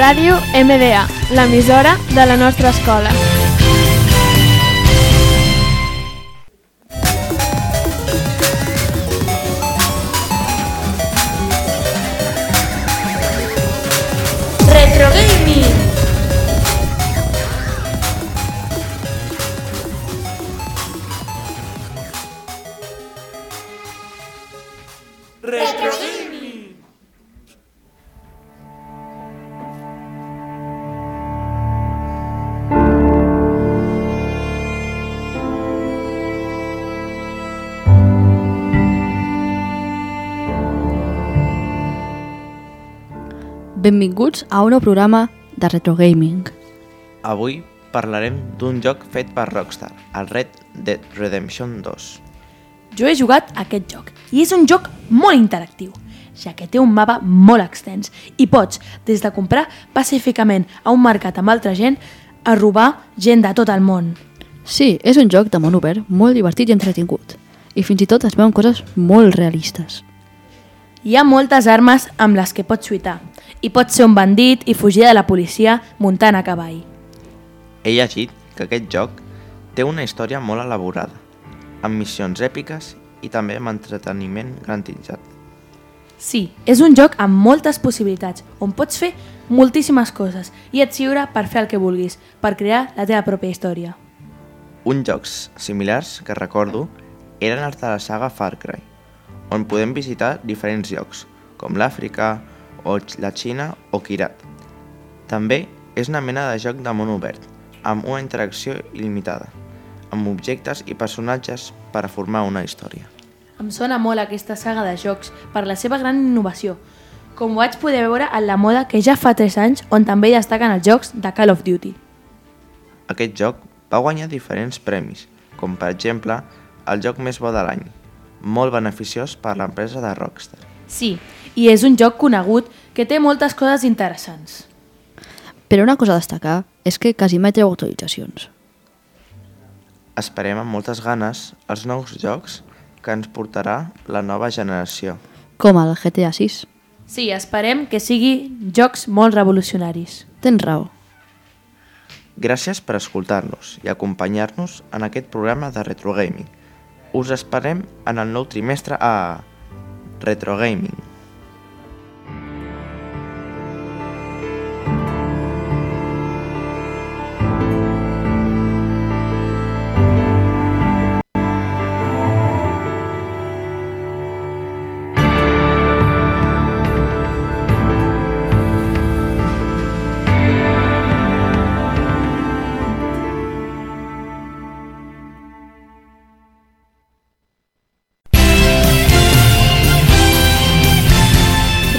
Ràdio MDA, l'emissora de la nostra escola. Retro Gaming. Retro Benvinguts a un nou programa de Retro Gaming. Avui parlarem d'un joc fet per Rockstar, el Red Dead Redemption 2. Jo he jugat a aquest joc i és un joc molt interactiu, ja que té un mapa molt extens i pots, des de comprar pacíficament a un mercat amb altra gent, a robar gent de tot el món. Sí, és un joc de món obert, molt divertit i entretingut. I fins i tot es veuen coses molt realistes. Hi ha moltes armes amb les que pots lluitar i pots ser un bandit i fugir de la policia muntant a cavall. He llegit que aquest joc té una història molt elaborada, amb missions èpiques i també amb entreteniment garantitzat. Sí, és un joc amb moltes possibilitats, on pots fer moltíssimes coses i ets lliure per fer el que vulguis, per crear la teva pròpia història. Uns jocs similars que recordo eren els de la saga Far Cry, on podem visitar diferents llocs, com l'Àfrica, o la Xina o Kirat. També és una mena de joc de món obert, amb una interacció il·limitada, amb objectes i personatges per a formar una història. Em sona molt aquesta saga de jocs per la seva gran innovació, com ho vaig poder veure en la moda que ja fa 3 anys on també destaquen els jocs de Call of Duty. Aquest joc va guanyar diferents premis, com per exemple el joc més bo de l'any, molt beneficiós per l'empresa de Rockstar. Sí, i és un joc conegut que té moltes coses interessants. Però una cosa a destacar és que quasi mai treu actualitzacions. Esperem amb moltes ganes els nous jocs que ens portarà la nova generació. Com el GTA 6. Sí, esperem que sigui jocs molt revolucionaris. Tens raó. Gràcies per escoltar-nos i acompanyar-nos en aquest programa de Retro Gaming. Us esperem en el nou trimestre a Retro Gaming.